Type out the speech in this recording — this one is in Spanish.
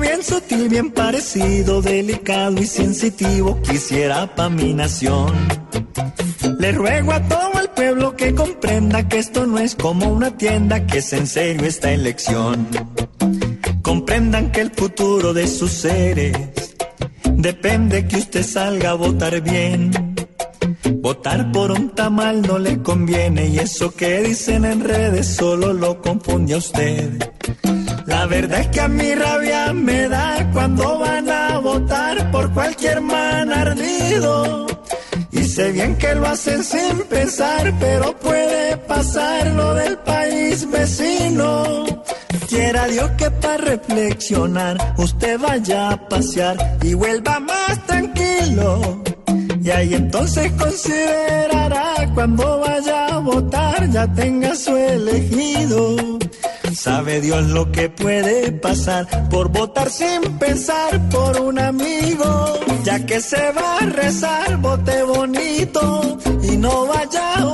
Bien sutil, bien parecido, delicado y sensitivo, quisiera pa' mi nación. Le ruego a todo el pueblo que comprenda que esto no es como una tienda, que es en serio esta elección. Comprendan que el futuro de sus seres depende que usted salga a votar bien. Votar por un tamal no le conviene y eso que dicen en redes solo lo confunde a usted. La verdad es que a mi rabia me da cuando van a votar por cualquier man ardido. Y sé bien que lo hacen sin pensar, pero puede pasar lo del país vecino. Quiera Dios que para reflexionar usted vaya a pasear y vuelva más tranquilo. Y ahí entonces considerará cuando vaya a votar ya tenga su elegido. Sabe Dios lo que puede pasar por votar sin pensar por un amigo. Ya que se va a rezar, vote bonito y no vaya a